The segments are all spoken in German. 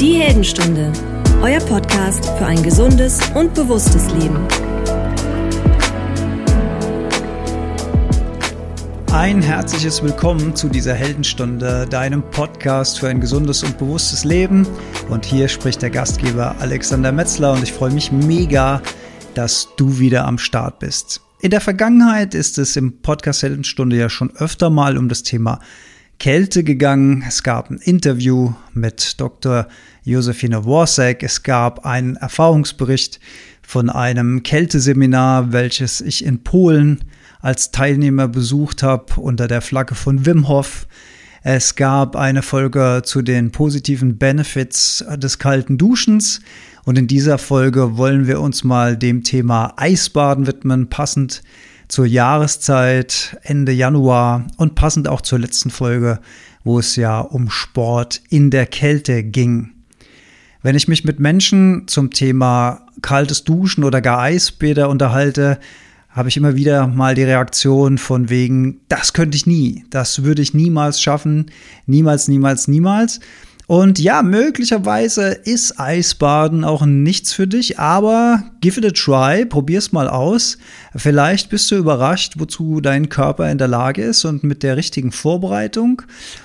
Die Heldenstunde, euer Podcast für ein gesundes und bewusstes Leben. Ein herzliches Willkommen zu dieser Heldenstunde, deinem Podcast für ein gesundes und bewusstes Leben. Und hier spricht der Gastgeber Alexander Metzler und ich freue mich mega, dass du wieder am Start bist. In der Vergangenheit ist es im Podcast Heldenstunde ja schon öfter mal um das Thema Kälte gegangen. Es gab ein Interview mit Dr. Josephine Worsek. Es gab einen Erfahrungsbericht von einem Kälteseminar, welches ich in Polen als Teilnehmer besucht habe unter der Flagge von Wim Hof. Es gab eine Folge zu den positiven Benefits des kalten Duschens. Und in dieser Folge wollen wir uns mal dem Thema Eisbaden widmen, passend zur Jahreszeit Ende Januar und passend auch zur letzten Folge, wo es ja um Sport in der Kälte ging. Wenn ich mich mit Menschen zum Thema kaltes Duschen oder gar Eisbäder unterhalte, habe ich immer wieder mal die Reaktion von wegen, das könnte ich nie, das würde ich niemals schaffen, niemals, niemals, niemals. Und ja, möglicherweise ist Eisbaden auch nichts für dich, aber give it a try, probier's mal aus. Vielleicht bist du überrascht, wozu dein Körper in der Lage ist und mit der richtigen Vorbereitung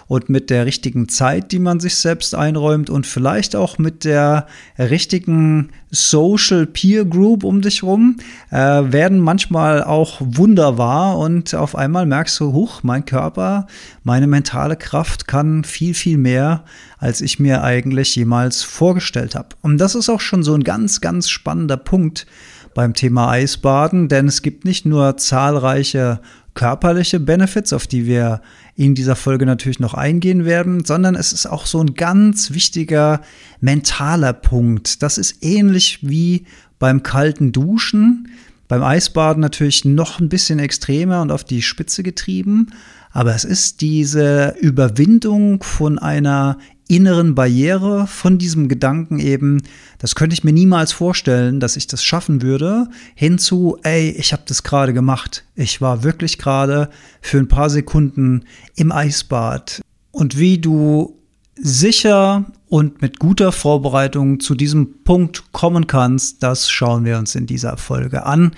und mit der richtigen Zeit, die man sich selbst einräumt und vielleicht auch mit der richtigen Social Peer Group um dich rum, äh, werden manchmal auch wunderbar und auf einmal merkst du, huch, mein Körper, meine mentale Kraft kann viel, viel mehr, als ich mir eigentlich jemals vorgestellt habe. Und das ist auch schon so ein ganz, ganz spannender Punkt beim Thema Eisbaden, denn es gibt nicht nur zahlreiche körperliche Benefits, auf die wir in dieser Folge natürlich noch eingehen werden, sondern es ist auch so ein ganz wichtiger mentaler Punkt. Das ist ähnlich wie beim kalten Duschen, beim Eisbaden natürlich noch ein bisschen extremer und auf die Spitze getrieben, aber es ist diese Überwindung von einer inneren Barriere von diesem Gedanken eben, das könnte ich mir niemals vorstellen, dass ich das schaffen würde, hinzu, ey, ich habe das gerade gemacht. Ich war wirklich gerade für ein paar Sekunden im Eisbad. Und wie du sicher und mit guter Vorbereitung zu diesem Punkt kommen kannst, das schauen wir uns in dieser Folge an.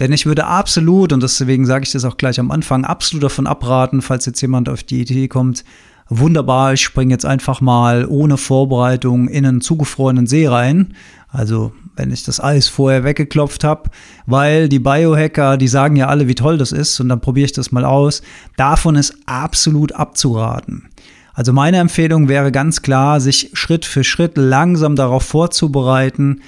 Denn ich würde absolut, und deswegen sage ich das auch gleich am Anfang, absolut davon abraten, falls jetzt jemand auf die Idee kommt, wunderbar, ich springe jetzt einfach mal ohne Vorbereitung in einen zugefrorenen See rein. Also wenn ich das Eis vorher weggeklopft habe, weil die Biohacker, die sagen ja alle, wie toll das ist und dann probiere ich das mal aus. Davon ist absolut abzuraten. Also meine Empfehlung wäre ganz klar, sich Schritt für Schritt langsam darauf vorzubereiten.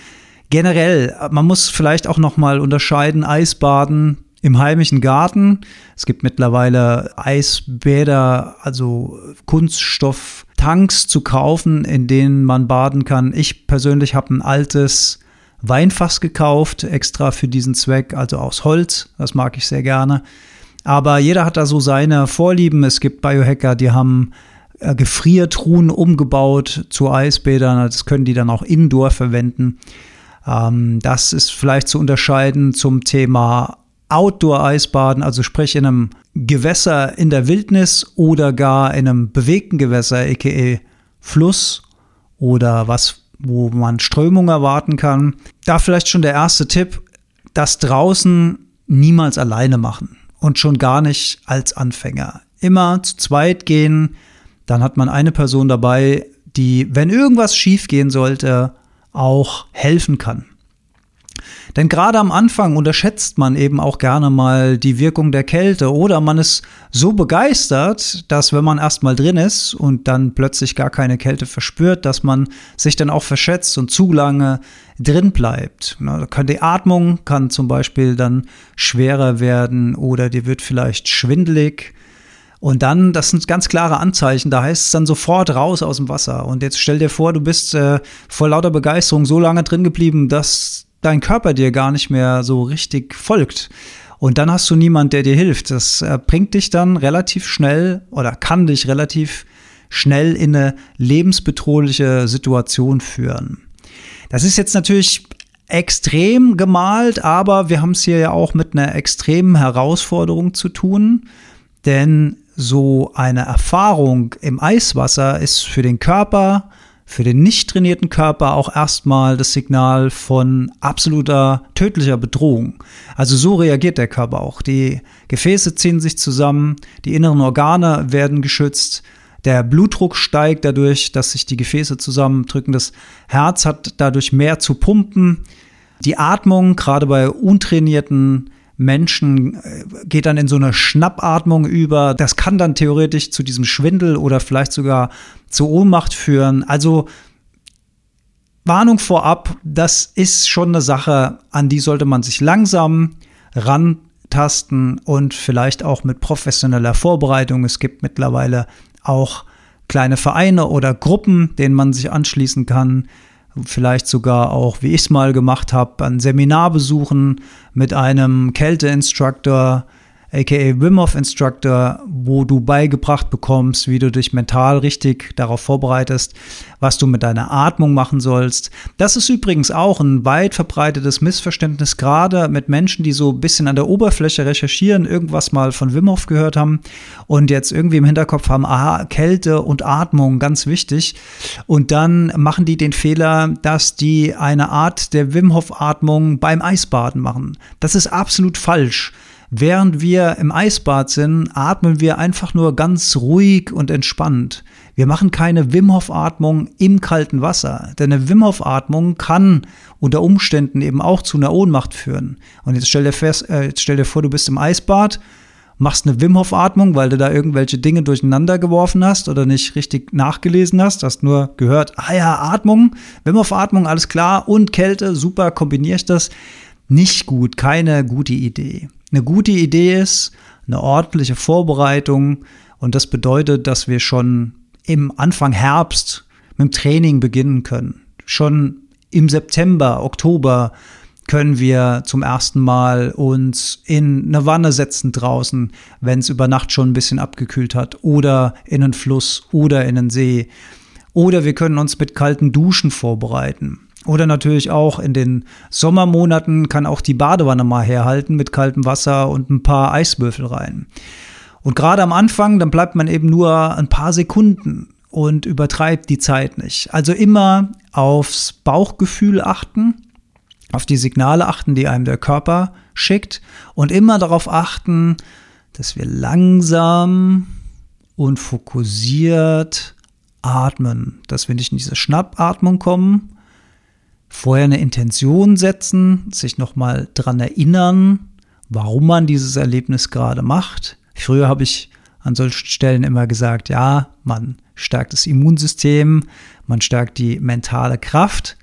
Generell, man muss vielleicht auch noch mal unterscheiden Eisbaden im heimischen Garten. Es gibt mittlerweile Eisbäder, also Kunststofftanks zu kaufen, in denen man baden kann. Ich persönlich habe ein altes Weinfass gekauft, extra für diesen Zweck, also aus Holz. Das mag ich sehr gerne. Aber jeder hat da so seine Vorlieben. Es gibt Biohacker, die haben äh, Gefriertruhen umgebaut zu Eisbädern. Das können die dann auch indoor verwenden. Ähm, das ist vielleicht zu unterscheiden zum Thema Outdoor-Eisbaden, also sprich in einem Gewässer in der Wildnis oder gar in einem bewegten Gewässer, aka Fluss oder was, wo man Strömung erwarten kann. Da vielleicht schon der erste Tipp, das draußen niemals alleine machen und schon gar nicht als Anfänger. Immer zu zweit gehen, dann hat man eine Person dabei, die, wenn irgendwas schief gehen sollte, auch helfen kann. Denn gerade am Anfang unterschätzt man eben auch gerne mal die Wirkung der Kälte oder man ist so begeistert, dass wenn man erstmal drin ist und dann plötzlich gar keine Kälte verspürt, dass man sich dann auch verschätzt und zu lange drin bleibt. Die Atmung kann zum Beispiel dann schwerer werden oder dir wird vielleicht schwindelig. Und dann, das sind ganz klare Anzeichen, da heißt es dann sofort raus aus dem Wasser. Und jetzt stell dir vor, du bist äh, vor lauter Begeisterung so lange drin geblieben, dass dein Körper dir gar nicht mehr so richtig folgt. Und dann hast du niemand, der dir hilft. Das äh, bringt dich dann relativ schnell oder kann dich relativ schnell in eine lebensbedrohliche Situation führen. Das ist jetzt natürlich extrem gemalt, aber wir haben es hier ja auch mit einer extremen Herausforderung zu tun, denn so eine Erfahrung im Eiswasser ist für den Körper für den nicht trainierten Körper auch erstmal das Signal von absoluter tödlicher Bedrohung. Also so reagiert der Körper auch. Die Gefäße ziehen sich zusammen, die inneren Organe werden geschützt, der Blutdruck steigt dadurch, dass sich die Gefäße zusammendrücken, das Herz hat dadurch mehr zu pumpen. Die Atmung, gerade bei untrainierten Menschen äh, geht dann in so eine Schnappatmung über. Das kann dann theoretisch zu diesem Schwindel oder vielleicht sogar zu Ohnmacht führen. Also Warnung vorab, das ist schon eine Sache, an die sollte man sich langsam rantasten und vielleicht auch mit professioneller Vorbereitung. Es gibt mittlerweile auch kleine Vereine oder Gruppen, denen man sich anschließen kann, vielleicht sogar auch, wie ich es mal gemacht habe, ein Seminar besuchen mit einem Kälte-Instructor, aka Wim Hof Instructor, wo du beigebracht bekommst, wie du dich mental richtig darauf vorbereitest, was du mit deiner Atmung machen sollst. Das ist übrigens auch ein weit verbreitetes Missverständnis, gerade mit Menschen, die so ein bisschen an der Oberfläche recherchieren, irgendwas mal von Wim Hof gehört haben und jetzt irgendwie im Hinterkopf haben, aha, Kälte und Atmung, ganz wichtig. Und dann machen die den Fehler, dass die eine Art der Wim Hof Atmung beim Eisbaden machen. Das ist absolut falsch. Während wir im Eisbad sind, atmen wir einfach nur ganz ruhig und entspannt. Wir machen keine Wim Hof Atmung im kalten Wasser, denn eine Wim Hof Atmung kann unter Umständen eben auch zu einer Ohnmacht führen. Und jetzt stell dir fest, äh, jetzt stell dir vor, du bist im Eisbad, machst eine Wim Hof Atmung, weil du da irgendwelche Dinge durcheinander geworfen hast oder nicht richtig nachgelesen hast, hast nur gehört, ah ja, Atmung, Wim Hof Atmung, alles klar und Kälte, super, kombiniere ich das. Nicht gut, keine gute Idee eine gute Idee ist, eine ordentliche Vorbereitung. Und das bedeutet, dass wir schon im Anfang Herbst mit dem Training beginnen können. Schon im September, Oktober können wir zum ersten Mal uns in eine Wanne setzen draußen, wenn es über Nacht schon ein bisschen abgekühlt hat, oder in einen Fluss oder in einen See. Oder wir können uns mit kalten Duschen vorbereiten. Oder natürlich auch in den Sommermonaten kann auch die Badewanne mal herhalten mit kaltem Wasser und ein paar Eiswürfel rein. Und gerade am Anfang, dann bleibt man eben nur ein paar Sekunden und übertreibt die Zeit nicht. Also immer aufs Bauchgefühl achten, auf die Signale achten, die einem der Körper schickt und immer darauf achten, dass wir langsam und fokussiert atmen, dass wir nicht in diese Schnappatmung kommen, vorher eine Intention setzen, sich nochmal dran erinnern, warum man dieses Erlebnis gerade macht. Früher habe ich an solchen Stellen immer gesagt, ja, man stärkt das Immunsystem, man stärkt die mentale Kraft,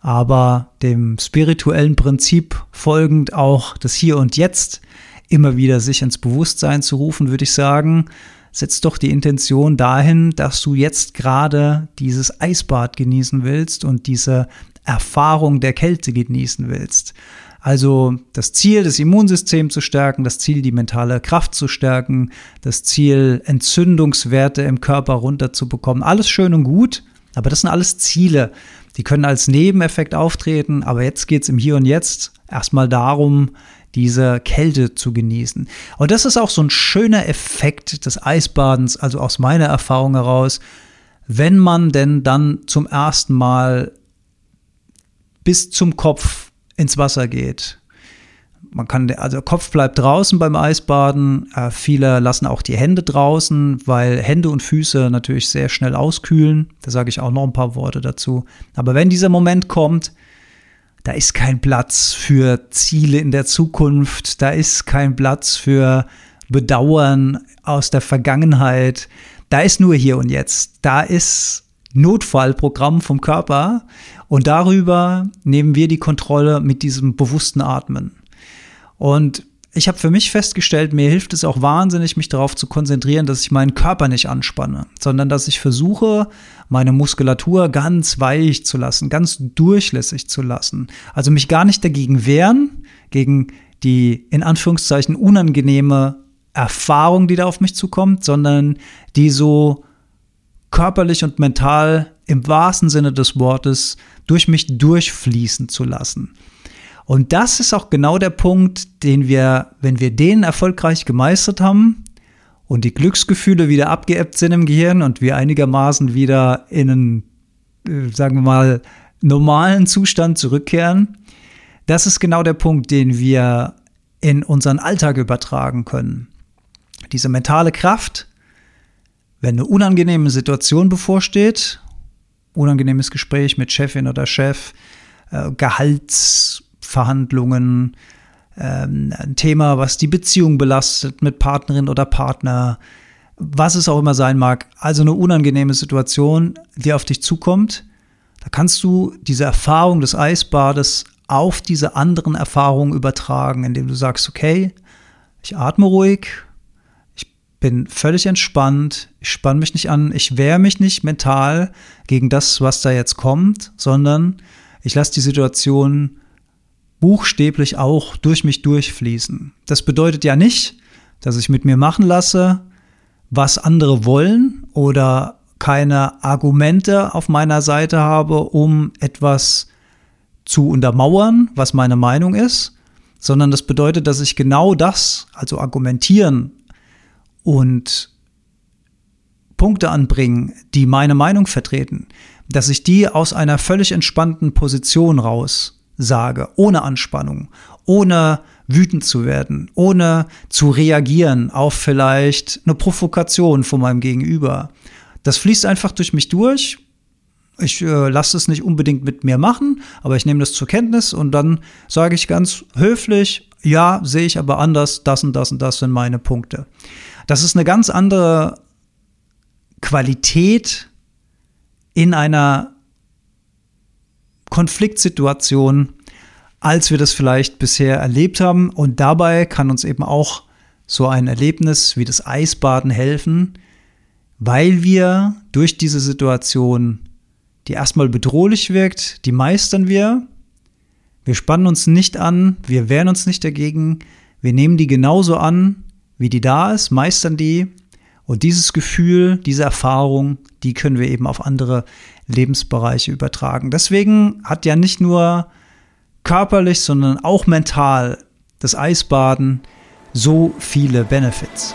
aber dem spirituellen Prinzip folgend auch das Hier und Jetzt immer wieder sich ins Bewusstsein zu rufen, würde ich sagen, setzt doch die Intention dahin, dass du jetzt gerade dieses Eisbad genießen willst und diese Erfahrung der Kälte genießen willst. Also das Ziel, das Immunsystem zu stärken, das Ziel, die mentale Kraft zu stärken, das Ziel, Entzündungswerte im Körper runterzubekommen. Alles schön und gut, aber das sind alles Ziele. Die können als Nebeneffekt auftreten, aber jetzt geht es im Hier und Jetzt erstmal darum, diese Kälte zu genießen. Und das ist auch so ein schöner Effekt des Eisbadens, also aus meiner Erfahrung heraus, wenn man denn dann zum ersten Mal bis zum Kopf ins Wasser geht. Man kann, also Kopf bleibt draußen beim Eisbaden. Äh, viele lassen auch die Hände draußen, weil Hände und Füße natürlich sehr schnell auskühlen. Da sage ich auch noch ein paar Worte dazu. Aber wenn dieser Moment kommt, da ist kein Platz für Ziele in der Zukunft. Da ist kein Platz für Bedauern aus der Vergangenheit. Da ist nur hier und jetzt. Da ist Notfallprogramm vom Körper und darüber nehmen wir die Kontrolle mit diesem bewussten Atmen. Und ich habe für mich festgestellt, mir hilft es auch wahnsinnig, mich darauf zu konzentrieren, dass ich meinen Körper nicht anspanne, sondern dass ich versuche, meine Muskulatur ganz weich zu lassen, ganz durchlässig zu lassen. Also mich gar nicht dagegen wehren, gegen die in Anführungszeichen unangenehme Erfahrung, die da auf mich zukommt, sondern die so körperlich und mental im wahrsten Sinne des Wortes durch mich durchfließen zu lassen. Und das ist auch genau der Punkt, den wir, wenn wir den erfolgreich gemeistert haben und die Glücksgefühle wieder abgeebbt sind im Gehirn und wir einigermaßen wieder in einen äh, sagen wir mal, normalen Zustand zurückkehren. Das ist genau der Punkt, den wir in unseren Alltag übertragen können. Diese mentale Kraft, wenn eine unangenehme Situation bevorsteht, unangenehmes Gespräch mit Chefin oder Chef, äh, Gehaltsverhandlungen, ähm, ein Thema, was die Beziehung belastet mit Partnerin oder Partner, was es auch immer sein mag, also eine unangenehme Situation, die auf dich zukommt, da kannst du diese Erfahrung des Eisbades auf diese anderen Erfahrungen übertragen, indem du sagst, okay, ich atme ruhig, bin völlig entspannt, ich spanne mich nicht an, ich wehre mich nicht mental gegen das, was da jetzt kommt, sondern ich lasse die Situation buchstäblich auch durch mich durchfließen. Das bedeutet ja nicht, dass ich mit mir machen lasse, was andere wollen oder keine Argumente auf meiner Seite habe, um etwas zu untermauern, was meine Meinung ist, sondern das bedeutet, dass ich genau das, also argumentieren und Punkte anbringen, die meine Meinung vertreten, dass ich die aus einer völlig entspannten Position raus sage, ohne Anspannung, ohne wütend zu werden, ohne zu reagieren auf vielleicht eine Provokation von meinem Gegenüber. Das fließt einfach durch mich durch. Ich äh, lasse es nicht unbedingt mit mir machen, aber ich nehme das zur Kenntnis und dann sage ich ganz höflich, ja, sehe ich aber anders, das und das und das sind meine Punkte. Das ist eine ganz andere Qualität in einer Konfliktsituation, als wir das vielleicht bisher erlebt haben. Und dabei kann uns eben auch so ein Erlebnis wie das Eisbaden helfen, weil wir durch diese Situation, die erstmal bedrohlich wirkt, die meistern wir. Wir spannen uns nicht an, wir wehren uns nicht dagegen, wir nehmen die genauso an, wie die da ist, meistern die. Und dieses Gefühl, diese Erfahrung, die können wir eben auf andere Lebensbereiche übertragen. Deswegen hat ja nicht nur körperlich, sondern auch mental das Eisbaden so viele Benefits.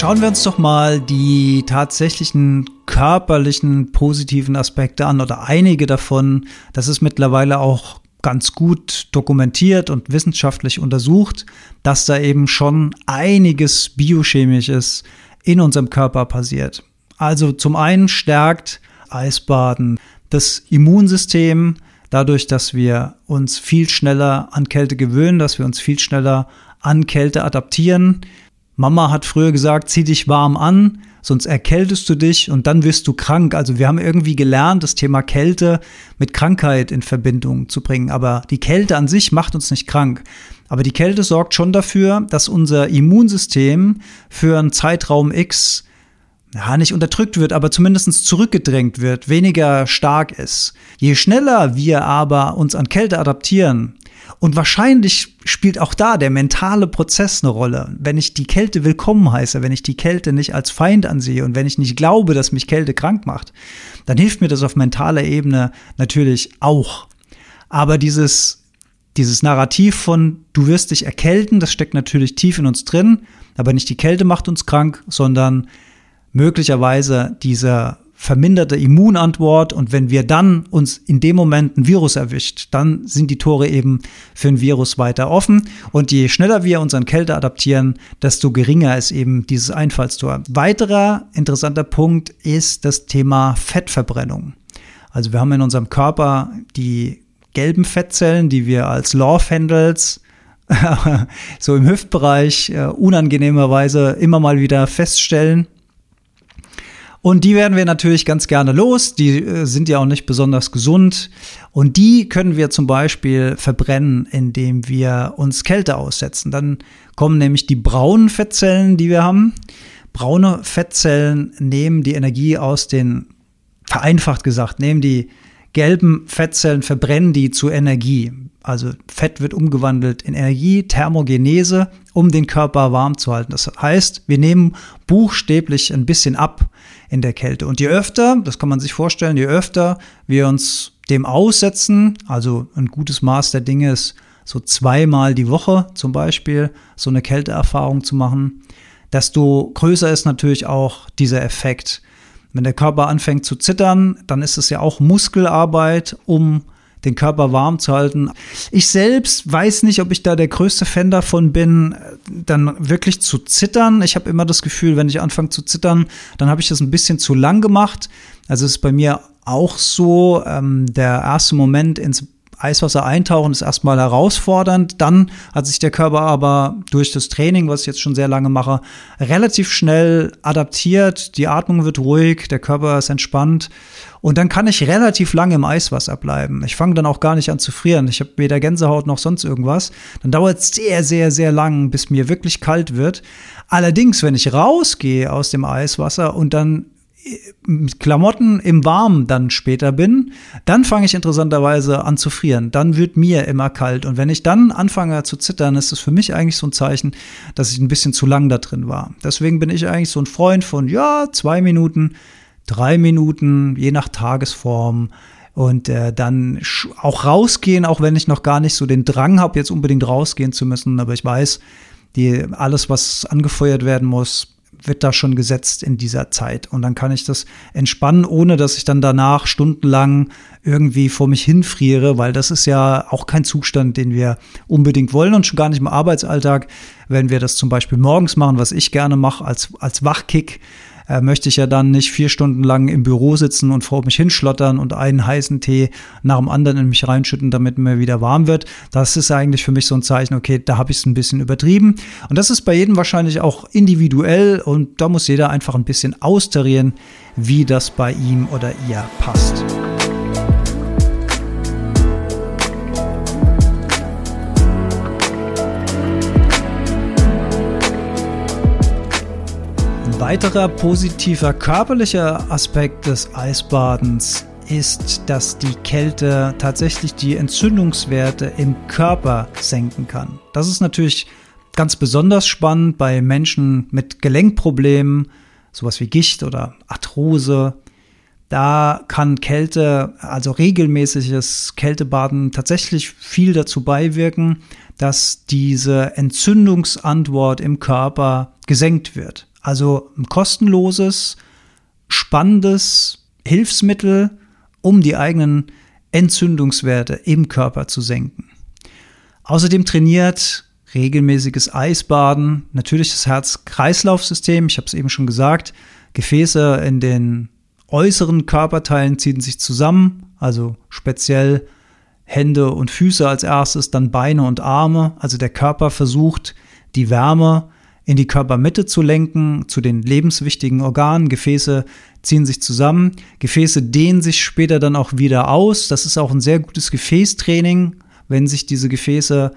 Schauen wir uns doch mal die tatsächlichen körperlichen positiven Aspekte an oder einige davon. Das ist mittlerweile auch ganz gut dokumentiert und wissenschaftlich untersucht, dass da eben schon einiges biochemisches in unserem Körper passiert. Also zum einen stärkt Eisbaden das Immunsystem dadurch, dass wir uns viel schneller an Kälte gewöhnen, dass wir uns viel schneller an Kälte adaptieren. Mama hat früher gesagt, zieh dich warm an, sonst erkältest du dich und dann wirst du krank. Also wir haben irgendwie gelernt, das Thema Kälte mit Krankheit in Verbindung zu bringen. Aber die Kälte an sich macht uns nicht krank. Aber die Kälte sorgt schon dafür, dass unser Immunsystem für einen Zeitraum X ja, nicht unterdrückt wird, aber zumindest zurückgedrängt wird, weniger stark ist. Je schneller wir aber uns an Kälte adaptieren, und wahrscheinlich spielt auch da der mentale Prozess eine Rolle. Wenn ich die Kälte willkommen heiße, wenn ich die Kälte nicht als Feind ansehe und wenn ich nicht glaube, dass mich Kälte krank macht, dann hilft mir das auf mentaler Ebene natürlich auch. Aber dieses, dieses Narrativ von du wirst dich erkälten, das steckt natürlich tief in uns drin, aber nicht die Kälte macht uns krank, sondern möglicherweise dieser verminderte Immunantwort und wenn wir dann uns in dem Moment ein Virus erwischt, dann sind die Tore eben für ein Virus weiter offen und je schneller wir uns an Kälte adaptieren, desto geringer ist eben dieses Einfallstor. Weiterer interessanter Punkt ist das Thema Fettverbrennung. Also wir haben in unserem Körper die gelben Fettzellen, die wir als Love Handles so im Hüftbereich äh, unangenehmerweise immer mal wieder feststellen. Und die werden wir natürlich ganz gerne los. Die äh, sind ja auch nicht besonders gesund. Und die können wir zum Beispiel verbrennen, indem wir uns Kälte aussetzen. Dann kommen nämlich die braunen Fettzellen, die wir haben. Braune Fettzellen nehmen die Energie aus den, vereinfacht gesagt, nehmen die gelben Fettzellen, verbrennen die zu Energie. Also Fett wird umgewandelt in Energie, Thermogenese, um den Körper warm zu halten. Das heißt, wir nehmen buchstäblich ein bisschen ab in der Kälte. Und je öfter, das kann man sich vorstellen, je öfter wir uns dem aussetzen, also ein gutes Maß der Dinge ist so zweimal die Woche zum Beispiel so eine Kälteerfahrung zu machen, desto größer ist natürlich auch dieser Effekt. Wenn der Körper anfängt zu zittern, dann ist es ja auch Muskelarbeit, um den Körper warm zu halten. Ich selbst weiß nicht, ob ich da der größte Fan davon bin, dann wirklich zu zittern. Ich habe immer das Gefühl, wenn ich anfange zu zittern, dann habe ich das ein bisschen zu lang gemacht. Also ist bei mir auch so, ähm, der erste Moment ins Eiswasser eintauchen ist erstmal herausfordernd. Dann hat sich der Körper aber durch das Training, was ich jetzt schon sehr lange mache, relativ schnell adaptiert. Die Atmung wird ruhig, der Körper ist entspannt. Und dann kann ich relativ lange im Eiswasser bleiben. Ich fange dann auch gar nicht an zu frieren. Ich habe weder Gänsehaut noch sonst irgendwas. Dann dauert es sehr, sehr, sehr lang, bis mir wirklich kalt wird. Allerdings, wenn ich rausgehe aus dem Eiswasser und dann Klamotten im Warmen dann später bin, dann fange ich interessanterweise an zu frieren. Dann wird mir immer kalt. Und wenn ich dann anfange zu zittern, ist es für mich eigentlich so ein Zeichen, dass ich ein bisschen zu lang da drin war. Deswegen bin ich eigentlich so ein Freund von, ja, zwei Minuten, drei Minuten, je nach Tagesform. Und äh, dann auch rausgehen, auch wenn ich noch gar nicht so den Drang habe, jetzt unbedingt rausgehen zu müssen. Aber ich weiß, die, alles, was angefeuert werden muss, wird da schon gesetzt in dieser Zeit. Und dann kann ich das entspannen, ohne dass ich dann danach stundenlang irgendwie vor mich hinfriere, weil das ist ja auch kein Zustand, den wir unbedingt wollen und schon gar nicht im Arbeitsalltag, wenn wir das zum Beispiel morgens machen, was ich gerne mache als, als Wachkick, äh, möchte ich ja dann nicht vier Stunden lang im Büro sitzen und vor mich hinschlottern und einen heißen Tee nach dem anderen in mich reinschütten, damit mir wieder warm wird. Das ist eigentlich für mich so ein Zeichen, okay, da habe ich es ein bisschen übertrieben. Und das ist bei jedem wahrscheinlich auch individuell und da muss jeder einfach ein bisschen austarieren, wie das bei ihm oder ihr passt. Weiterer positiver körperlicher Aspekt des Eisbadens ist, dass die Kälte tatsächlich die Entzündungswerte im Körper senken kann. Das ist natürlich ganz besonders spannend bei Menschen mit Gelenkproblemen, sowas wie Gicht oder Arthrose. Da kann Kälte, also regelmäßiges Kältebaden tatsächlich viel dazu beiwirken, dass diese Entzündungsantwort im Körper gesenkt wird. Also ein kostenloses, spannendes Hilfsmittel, um die eigenen Entzündungswerte im Körper zu senken. Außerdem trainiert regelmäßiges Eisbaden, natürlich das Herz-Kreislauf-System, ich habe es eben schon gesagt, Gefäße in den äußeren Körperteilen ziehen sich zusammen, also speziell Hände und Füße als erstes, dann Beine und Arme, also der Körper versucht, die Wärme in die Körpermitte zu lenken, zu den lebenswichtigen Organen. Gefäße ziehen sich zusammen. Gefäße dehnen sich später dann auch wieder aus. Das ist auch ein sehr gutes Gefäßtraining, wenn sich diese Gefäße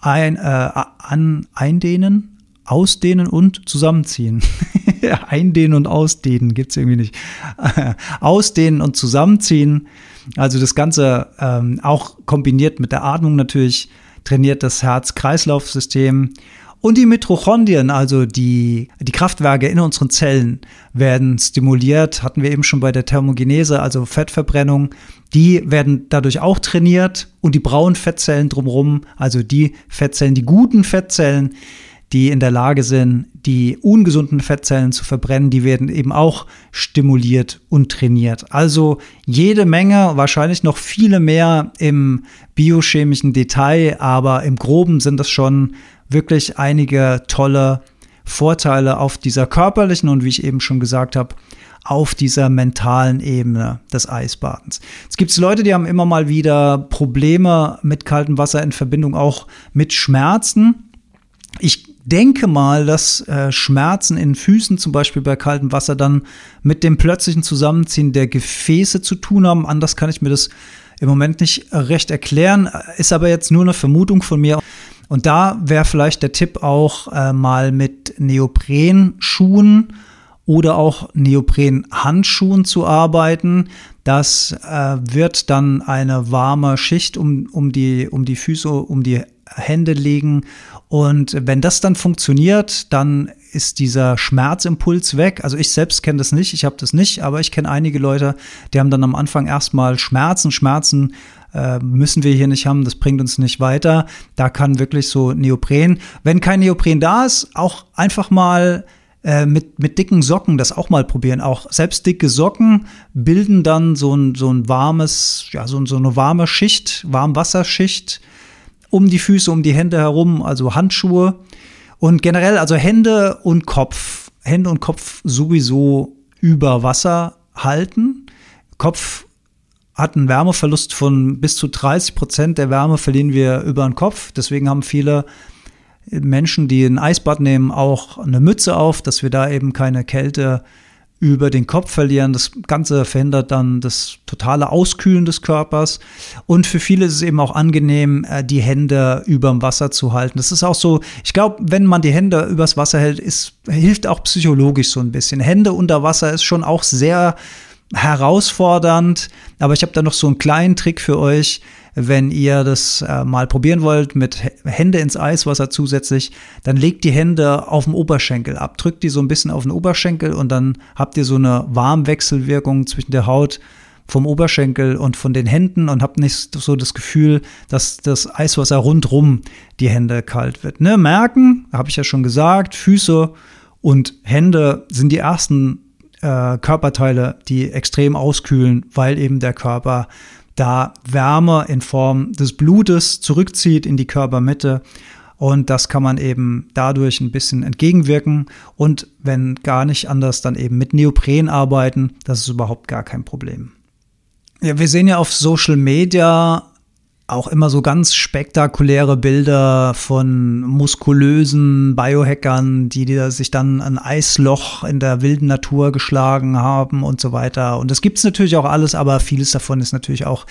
ein, äh, an, eindehnen, ausdehnen und zusammenziehen. eindehnen und ausdehnen gibt es irgendwie nicht. ausdehnen und zusammenziehen. Also das Ganze ähm, auch kombiniert mit der Atmung natürlich trainiert das Herz-Kreislauf-System und die Mitochondrien, also die, die Kraftwerke in unseren Zellen, werden stimuliert, hatten wir eben schon bei der Thermogenese, also Fettverbrennung. Die werden dadurch auch trainiert und die braunen Fettzellen drumherum, also die Fettzellen, die guten Fettzellen, die in der Lage sind, die ungesunden Fettzellen zu verbrennen, die werden eben auch stimuliert und trainiert. Also jede Menge, wahrscheinlich noch viele mehr im biochemischen Detail, aber im groben sind das schon wirklich einige tolle Vorteile auf dieser körperlichen und wie ich eben schon gesagt habe, auf dieser mentalen Ebene des Eisbadens. Es gibt Leute, die haben immer mal wieder Probleme mit kaltem Wasser in Verbindung auch mit Schmerzen. Ich denke mal, dass äh, Schmerzen in Füßen zum Beispiel bei kaltem Wasser dann mit dem plötzlichen Zusammenziehen der Gefäße zu tun haben. Anders kann ich mir das im Moment nicht recht erklären, ist aber jetzt nur eine Vermutung von mir. Und da wäre vielleicht der Tipp auch äh, mal mit Neoprenschuhen oder auch Neoprenhandschuhen zu arbeiten. Das äh, wird dann eine warme Schicht um, um, die, um die Füße, um die Hände legen. Und wenn das dann funktioniert, dann ist dieser Schmerzimpuls weg. Also ich selbst kenne das nicht, ich habe das nicht, aber ich kenne einige Leute, die haben dann am Anfang erstmal Schmerzen. Schmerzen äh, müssen wir hier nicht haben, das bringt uns nicht weiter. Da kann wirklich so Neopren, wenn kein Neopren da ist, auch einfach mal äh, mit, mit dicken Socken das auch mal probieren. Auch selbst dicke Socken bilden dann so ein, so ein warmes, ja, so, so eine warme Schicht, Warmwasserschicht um die Füße, um die Hände herum, also Handschuhe. Und generell, also Hände und Kopf, Hände und Kopf sowieso über Wasser halten. Kopf hat einen Wärmeverlust von bis zu 30 Prozent der Wärme verlieren wir über den Kopf. Deswegen haben viele Menschen, die ein Eisbad nehmen, auch eine Mütze auf, dass wir da eben keine Kälte über den Kopf verlieren. Das Ganze verhindert dann das totale Auskühlen des Körpers. Und für viele ist es eben auch angenehm, äh, die Hände überm Wasser zu halten. Das ist auch so, ich glaube, wenn man die Hände übers Wasser hält, ist, hilft auch psychologisch so ein bisschen. Hände unter Wasser ist schon auch sehr herausfordernd. Aber ich habe da noch so einen kleinen Trick für euch wenn ihr das äh, mal probieren wollt mit Hände ins Eiswasser zusätzlich, dann legt die Hände auf dem Oberschenkel ab, drückt die so ein bisschen auf den Oberschenkel und dann habt ihr so eine Warmwechselwirkung zwischen der Haut vom Oberschenkel und von den Händen und habt nicht so das Gefühl, dass das Eiswasser rundrum die Hände kalt wird. Ne? Merken, habe ich ja schon gesagt, Füße und Hände sind die ersten äh, Körperteile, die extrem auskühlen, weil eben der Körper da Wärme in Form des Blutes zurückzieht in die Körpermitte. Und das kann man eben dadurch ein bisschen entgegenwirken. Und wenn gar nicht anders, dann eben mit Neopren arbeiten. Das ist überhaupt gar kein Problem. Ja, wir sehen ja auf Social Media auch immer so ganz spektakuläre Bilder von muskulösen Biohackern, die, die sich dann ein Eisloch in der wilden Natur geschlagen haben und so weiter. Und das gibt's natürlich auch alles, aber vieles davon ist natürlich auch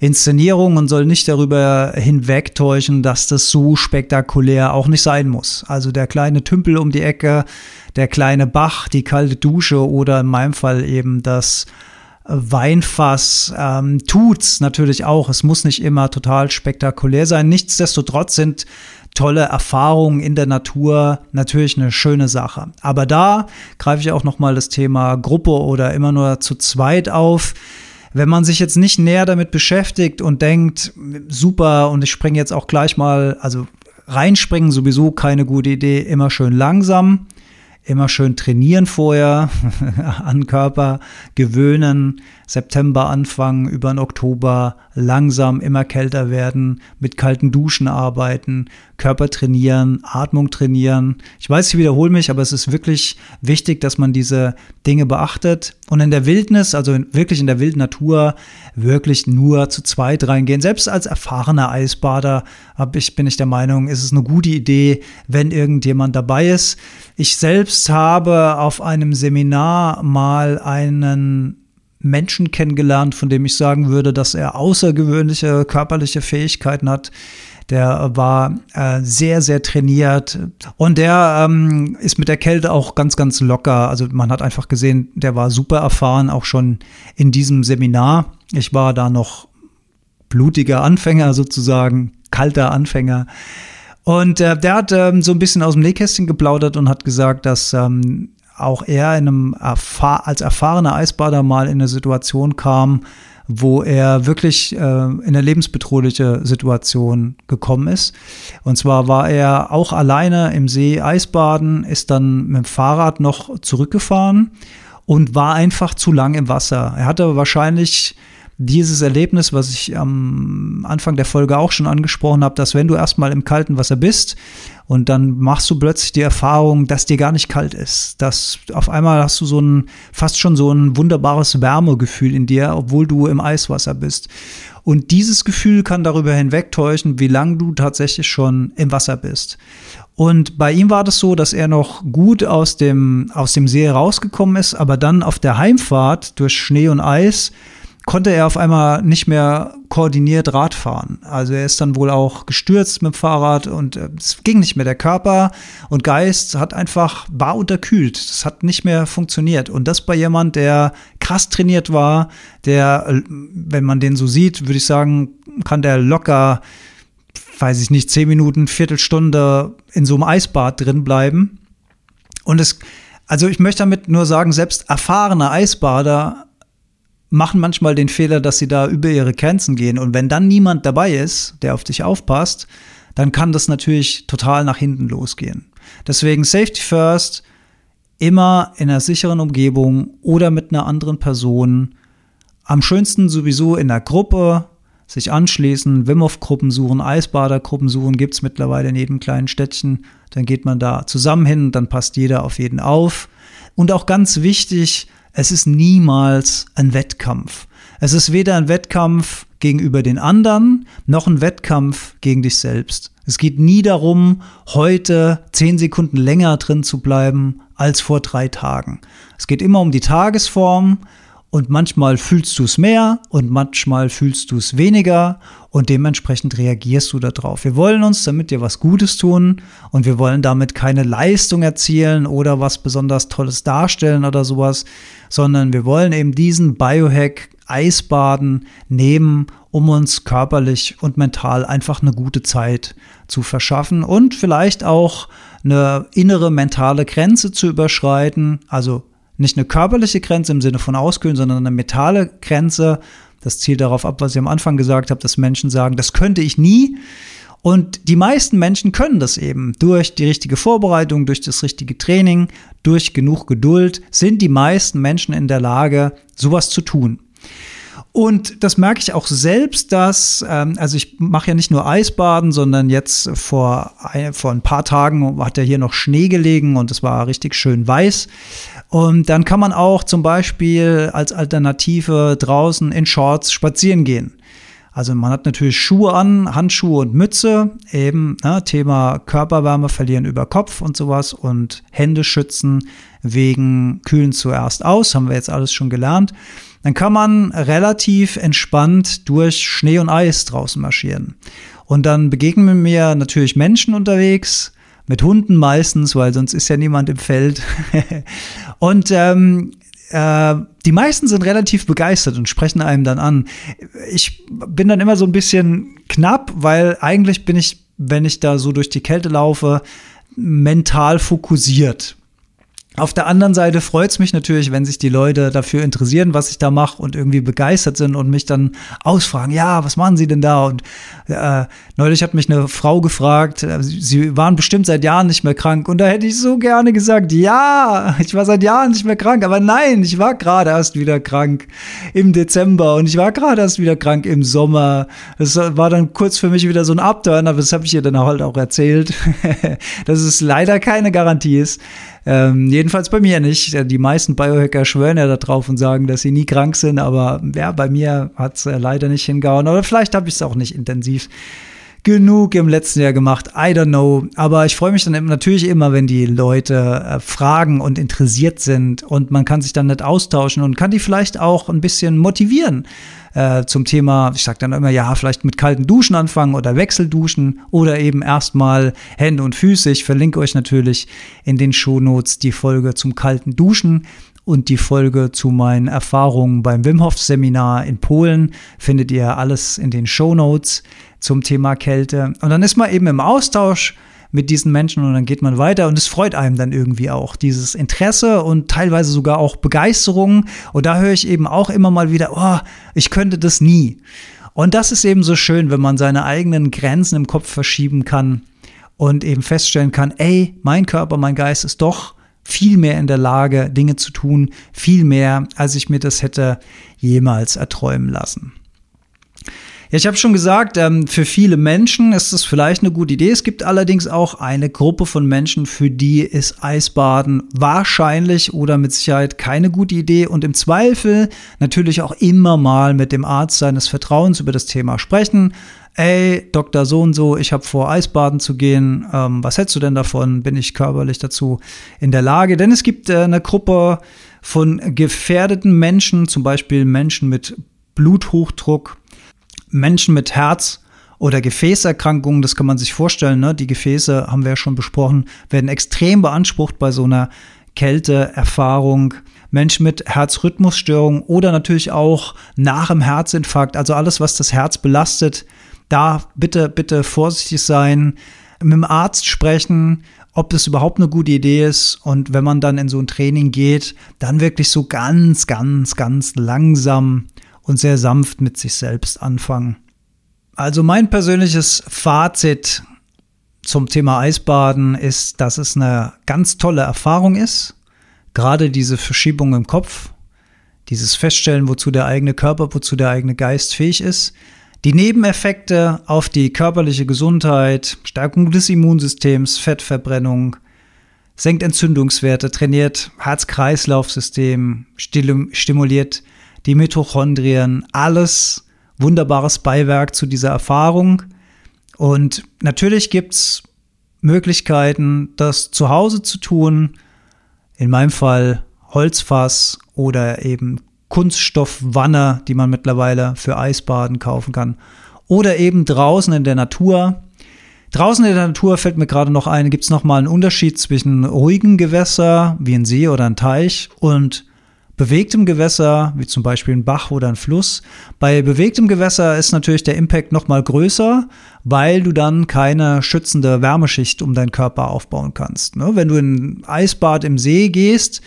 Inszenierung und soll nicht darüber hinwegtäuschen, dass das so spektakulär auch nicht sein muss. Also der kleine Tümpel um die Ecke, der kleine Bach, die kalte Dusche oder in meinem Fall eben das Weinfass ähm, tut's natürlich auch. Es muss nicht immer total spektakulär sein. Nichtsdestotrotz sind tolle Erfahrungen in der Natur natürlich eine schöne Sache. Aber da greife ich auch noch mal das Thema Gruppe oder immer nur zu zweit auf. Wenn man sich jetzt nicht näher damit beschäftigt und denkt, super, und ich springe jetzt auch gleich mal, also reinspringen sowieso keine gute Idee, immer schön langsam immer schön trainieren vorher, an Körper gewöhnen, September anfangen, über den Oktober langsam immer kälter werden, mit kalten Duschen arbeiten, Körper trainieren, Atmung trainieren. Ich weiß, ich wiederhole mich, aber es ist wirklich wichtig, dass man diese Dinge beachtet und in der Wildnis, also wirklich in der wilden Natur, wirklich nur zu zweit reingehen. Selbst als erfahrener Eisbader ich, bin ich der Meinung, ist es eine gute Idee, wenn irgendjemand dabei ist. Ich selbst habe auf einem Seminar mal einen Menschen kennengelernt, von dem ich sagen würde, dass er außergewöhnliche körperliche Fähigkeiten hat. Der war äh, sehr, sehr trainiert und der ähm, ist mit der Kälte auch ganz, ganz locker. Also man hat einfach gesehen, der war super erfahren, auch schon in diesem Seminar. Ich war da noch blutiger Anfänger sozusagen, kalter Anfänger. Und äh, der hat ähm, so ein bisschen aus dem Nähkästchen geplaudert und hat gesagt, dass ähm, auch er in einem erfahr als erfahrener Eisbader mal in eine Situation kam, wo er wirklich äh, in eine lebensbedrohliche Situation gekommen ist. Und zwar war er auch alleine im See Eisbaden, ist dann mit dem Fahrrad noch zurückgefahren und war einfach zu lang im Wasser. Er hatte wahrscheinlich dieses Erlebnis, was ich am Anfang der Folge auch schon angesprochen habe, dass wenn du erstmal im kalten Wasser bist und dann machst du plötzlich die Erfahrung, dass dir gar nicht kalt ist, dass auf einmal hast du so ein fast schon so ein wunderbares Wärmegefühl in dir, obwohl du im Eiswasser bist. Und dieses Gefühl kann darüber hinwegtäuschen, wie lange du tatsächlich schon im Wasser bist. Und bei ihm war das so, dass er noch gut aus dem, aus dem See rausgekommen ist, aber dann auf der Heimfahrt durch Schnee und Eis konnte er auf einmal nicht mehr koordiniert Rad fahren. Also er ist dann wohl auch gestürzt mit dem Fahrrad und äh, es ging nicht mehr. Der Körper und Geist hat einfach, war unterkühlt. Das hat nicht mehr funktioniert. Und das bei jemand, der krass trainiert war, der, äh, wenn man den so sieht, würde ich sagen, kann der locker, weiß ich nicht, zehn Minuten, Viertelstunde in so einem Eisbad drin bleiben. Und es, also ich möchte damit nur sagen, selbst erfahrene Eisbader machen manchmal den Fehler, dass sie da über ihre Grenzen gehen. Und wenn dann niemand dabei ist, der auf dich aufpasst, dann kann das natürlich total nach hinten losgehen. Deswegen Safety First, immer in einer sicheren Umgebung oder mit einer anderen Person. Am schönsten sowieso in der Gruppe, sich anschließen, Wim Hof Gruppen suchen, Eisbadergruppen suchen, gibt es mittlerweile in jedem kleinen Städtchen. Dann geht man da zusammen hin, dann passt jeder auf jeden auf. Und auch ganz wichtig, es ist niemals ein Wettkampf. Es ist weder ein Wettkampf gegenüber den anderen, noch ein Wettkampf gegen dich selbst. Es geht nie darum, heute zehn Sekunden länger drin zu bleiben als vor drei Tagen. Es geht immer um die Tagesform und manchmal fühlst du es mehr und manchmal fühlst du es weniger und dementsprechend reagierst du darauf. Wir wollen uns damit dir was Gutes tun und wir wollen damit keine Leistung erzielen oder was besonders Tolles darstellen oder sowas, sondern wir wollen eben diesen Biohack Eisbaden nehmen, um uns körperlich und mental einfach eine gute Zeit zu verschaffen und vielleicht auch eine innere mentale Grenze zu überschreiten, also nicht eine körperliche Grenze im Sinne von Auskühlen, sondern eine mentale Grenze. Das zielt darauf ab, was ich am Anfang gesagt habe, dass Menschen sagen, das könnte ich nie. Und die meisten Menschen können das eben. Durch die richtige Vorbereitung, durch das richtige Training, durch genug Geduld sind die meisten Menschen in der Lage, sowas zu tun. Und das merke ich auch selbst, dass, ähm, also ich mache ja nicht nur Eisbaden, sondern jetzt vor, ein, vor ein paar Tagen hat ja hier noch Schnee gelegen und es war richtig schön weiß. Und dann kann man auch zum Beispiel als Alternative draußen in Shorts spazieren gehen. Also man hat natürlich Schuhe an, Handschuhe und Mütze, eben ne, Thema Körperwärme verlieren über Kopf und sowas und Hände schützen wegen Kühlen zuerst aus, haben wir jetzt alles schon gelernt. Dann kann man relativ entspannt durch Schnee und Eis draußen marschieren. Und dann begegnen mir natürlich Menschen unterwegs, mit Hunden meistens, weil sonst ist ja niemand im Feld. und ähm, äh, die meisten sind relativ begeistert und sprechen einem dann an. Ich bin dann immer so ein bisschen knapp, weil eigentlich bin ich, wenn ich da so durch die Kälte laufe, mental fokussiert. Auf der anderen Seite freut es mich natürlich, wenn sich die Leute dafür interessieren, was ich da mache und irgendwie begeistert sind und mich dann ausfragen, ja, was machen Sie denn da? Und äh, neulich hat mich eine Frau gefragt, äh, sie waren bestimmt seit Jahren nicht mehr krank und da hätte ich so gerne gesagt, ja, ich war seit Jahren nicht mehr krank, aber nein, ich war gerade erst wieder krank im Dezember und ich war gerade erst wieder krank im Sommer. Das war dann kurz für mich wieder so ein Upturn, aber das habe ich ihr dann halt auch erzählt, dass es leider keine Garantie ist. Ähm, jedenfalls bei mir nicht. Die meisten Biohacker schwören ja darauf und sagen, dass sie nie krank sind, aber ja, bei mir hat es äh, leider nicht hingehauen. Oder vielleicht habe ich es auch nicht intensiv genug im letzten Jahr gemacht. I don't know. Aber ich freue mich dann natürlich immer, wenn die Leute äh, fragen und interessiert sind und man kann sich dann nicht austauschen und kann die vielleicht auch ein bisschen motivieren äh, zum Thema, ich sage dann immer, ja, vielleicht mit kalten Duschen anfangen oder Wechselduschen oder eben erstmal Hände und Füße. Ich verlinke euch natürlich in den Shownotes die Folge zum kalten Duschen und die Folge zu meinen Erfahrungen beim Wim Hof Seminar in Polen findet ihr alles in den Show Notes zum Thema Kälte. Und dann ist man eben im Austausch mit diesen Menschen und dann geht man weiter und es freut einem dann irgendwie auch dieses Interesse und teilweise sogar auch Begeisterung und da höre ich eben auch immer mal wieder, oh, ich könnte das nie. Und das ist eben so schön, wenn man seine eigenen Grenzen im Kopf verschieben kann und eben feststellen kann, ey, mein Körper, mein Geist ist doch viel mehr in der Lage, Dinge zu tun, viel mehr, als ich mir das hätte jemals erträumen lassen. Ja, ich habe schon gesagt, ähm, für viele Menschen ist das vielleicht eine gute Idee. Es gibt allerdings auch eine Gruppe von Menschen, für die ist Eisbaden wahrscheinlich oder mit Sicherheit keine gute Idee und im Zweifel natürlich auch immer mal mit dem Arzt seines Vertrauens über das Thema sprechen. Ey, Dr. So und so, ich habe vor, Eisbaden zu gehen. Ähm, was hältst du denn davon? Bin ich körperlich dazu in der Lage? Denn es gibt äh, eine Gruppe von gefährdeten Menschen, zum Beispiel Menschen mit Bluthochdruck. Menschen mit Herz- oder Gefäßerkrankungen, das kann man sich vorstellen, ne? die Gefäße, haben wir ja schon besprochen, werden extrem beansprucht bei so einer Kälteerfahrung. Menschen mit Herzrhythmusstörungen oder natürlich auch nach dem Herzinfarkt, also alles, was das Herz belastet, da bitte, bitte vorsichtig sein, mit dem Arzt sprechen, ob das überhaupt eine gute Idee ist und wenn man dann in so ein Training geht, dann wirklich so ganz, ganz, ganz langsam und sehr sanft mit sich selbst anfangen. Also mein persönliches Fazit zum Thema Eisbaden ist, dass es eine ganz tolle Erfahrung ist. Gerade diese Verschiebung im Kopf, dieses Feststellen, wozu der eigene Körper, wozu der eigene Geist fähig ist. Die Nebeneffekte auf die körperliche Gesundheit, Stärkung des Immunsystems, Fettverbrennung, senkt Entzündungswerte, trainiert Herz-Kreislauf-System, stimuliert die Mitochondrien, alles wunderbares Beiwerk zu dieser Erfahrung. Und natürlich gibt es Möglichkeiten, das zu Hause zu tun. In meinem Fall Holzfass oder eben Kunststoffwanne, die man mittlerweile für Eisbaden kaufen kann. Oder eben draußen in der Natur. Draußen in der Natur fällt mir gerade noch ein, gibt es nochmal einen Unterschied zwischen ruhigem Gewässer, wie ein See oder ein Teich, und bewegtem Gewässer, wie zum Beispiel ein Bach oder ein Fluss. Bei bewegtem Gewässer ist natürlich der Impact noch mal größer, weil du dann keine schützende Wärmeschicht um deinen Körper aufbauen kannst. Ne? Wenn du in ein Eisbad im See gehst,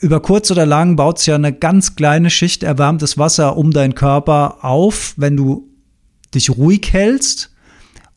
über kurz oder lang baut sich ja eine ganz kleine Schicht erwärmtes Wasser um deinen Körper auf, wenn du dich ruhig hältst.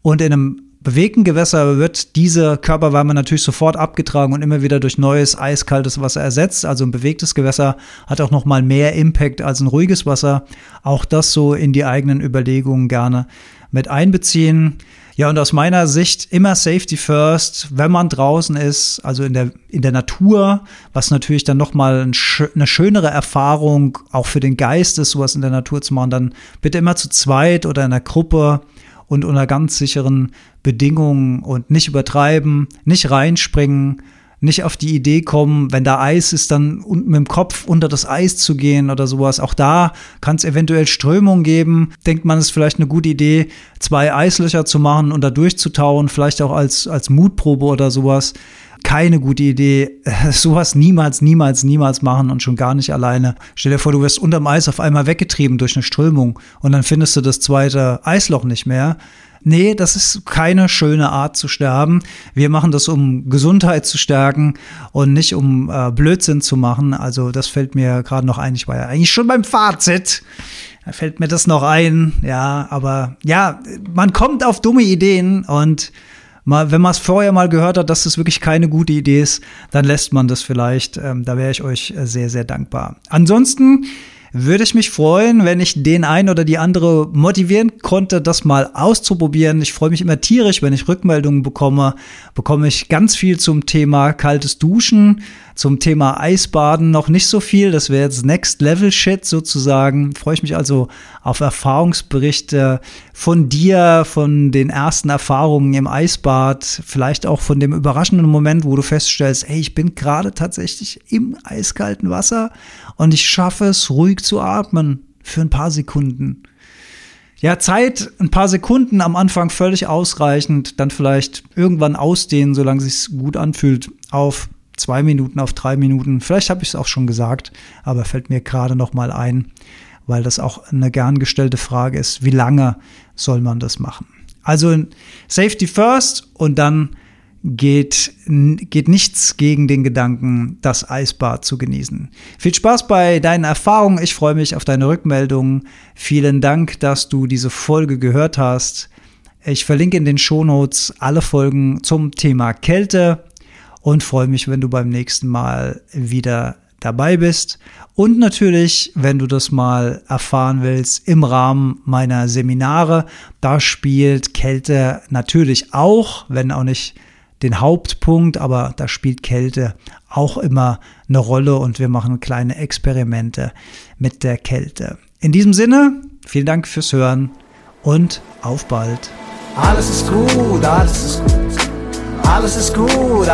Und in einem bewegten Gewässer wird diese Körperwärme natürlich sofort abgetragen und immer wieder durch neues eiskaltes Wasser ersetzt. Also ein bewegtes Gewässer hat auch noch mal mehr Impact als ein ruhiges Wasser. Auch das so in die eigenen Überlegungen gerne mit einbeziehen. Ja, und aus meiner Sicht immer Safety First, wenn man draußen ist, also in der, in der Natur, was natürlich dann nochmal ein, eine schönere Erfahrung auch für den Geist ist, sowas in der Natur zu machen, dann bitte immer zu zweit oder in einer Gruppe und unter ganz sicheren Bedingungen und nicht übertreiben, nicht reinspringen, nicht auf die Idee kommen, wenn da Eis ist, dann mit dem Kopf unter das Eis zu gehen oder sowas. Auch da kann es eventuell Strömung geben. Denkt man, es ist vielleicht eine gute Idee, zwei Eislöcher zu machen und da durchzutauen, vielleicht auch als, als Mutprobe oder sowas. Keine gute Idee. Sowas niemals, niemals, niemals machen und schon gar nicht alleine. Stell dir vor, du wirst unterm Eis auf einmal weggetrieben durch eine Strömung und dann findest du das zweite Eisloch nicht mehr nee, das ist keine schöne Art zu sterben. Wir machen das, um Gesundheit zu stärken und nicht um äh, Blödsinn zu machen. Also das fällt mir gerade noch ein. Ich war ja eigentlich schon beim Fazit. Da fällt mir das noch ein. Ja, aber ja, man kommt auf dumme Ideen und mal, wenn man es vorher mal gehört hat, dass das wirklich keine gute Idee ist, dann lässt man das vielleicht. Ähm, da wäre ich euch sehr, sehr dankbar. Ansonsten würde ich mich freuen, wenn ich den einen oder die andere motivieren konnte, das mal auszuprobieren. Ich freue mich immer tierisch, wenn ich Rückmeldungen bekomme. Bekomme ich ganz viel zum Thema kaltes Duschen, zum Thema Eisbaden noch nicht so viel. Das wäre jetzt Next Level Shit sozusagen. Freue ich mich also auf Erfahrungsberichte von dir, von den ersten Erfahrungen im Eisbad, vielleicht auch von dem überraschenden Moment, wo du feststellst, hey, ich bin gerade tatsächlich im eiskalten Wasser und ich schaffe es, ruhig zu atmen für ein paar Sekunden. Ja, Zeit, ein paar Sekunden am Anfang völlig ausreichend, dann vielleicht irgendwann ausdehnen, solange es sich gut anfühlt, auf zwei Minuten, auf drei Minuten. Vielleicht habe ich es auch schon gesagt, aber fällt mir gerade noch mal ein, weil das auch eine gern gestellte Frage ist, wie lange soll man das machen? Also Safety first und dann geht, geht nichts gegen den Gedanken, das Eisbad zu genießen. Viel Spaß bei deinen Erfahrungen. Ich freue mich auf deine Rückmeldungen. Vielen Dank, dass du diese Folge gehört hast. Ich verlinke in den Shownotes alle Folgen zum Thema Kälte und freue mich, wenn du beim nächsten Mal wieder dabei bist. Und natürlich, wenn du das mal erfahren willst, im Rahmen meiner Seminare, da spielt Kälte natürlich auch, wenn auch nicht den Hauptpunkt, aber da spielt Kälte auch immer eine Rolle und wir machen kleine Experimente mit der Kälte. In diesem Sinne, vielen Dank fürs Hören und auf bald. Alles ist gut, alles ist gut. Alles ist gut,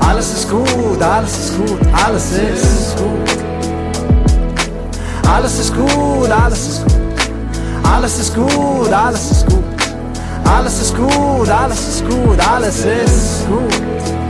alles ist gut. Alles ist gut, alles ist gut, alles ist gut. Alles ist gut, alles ist gut. Alles ist gut, alles ist gut. Alles ist gut, alles ist gut, alles ist gut.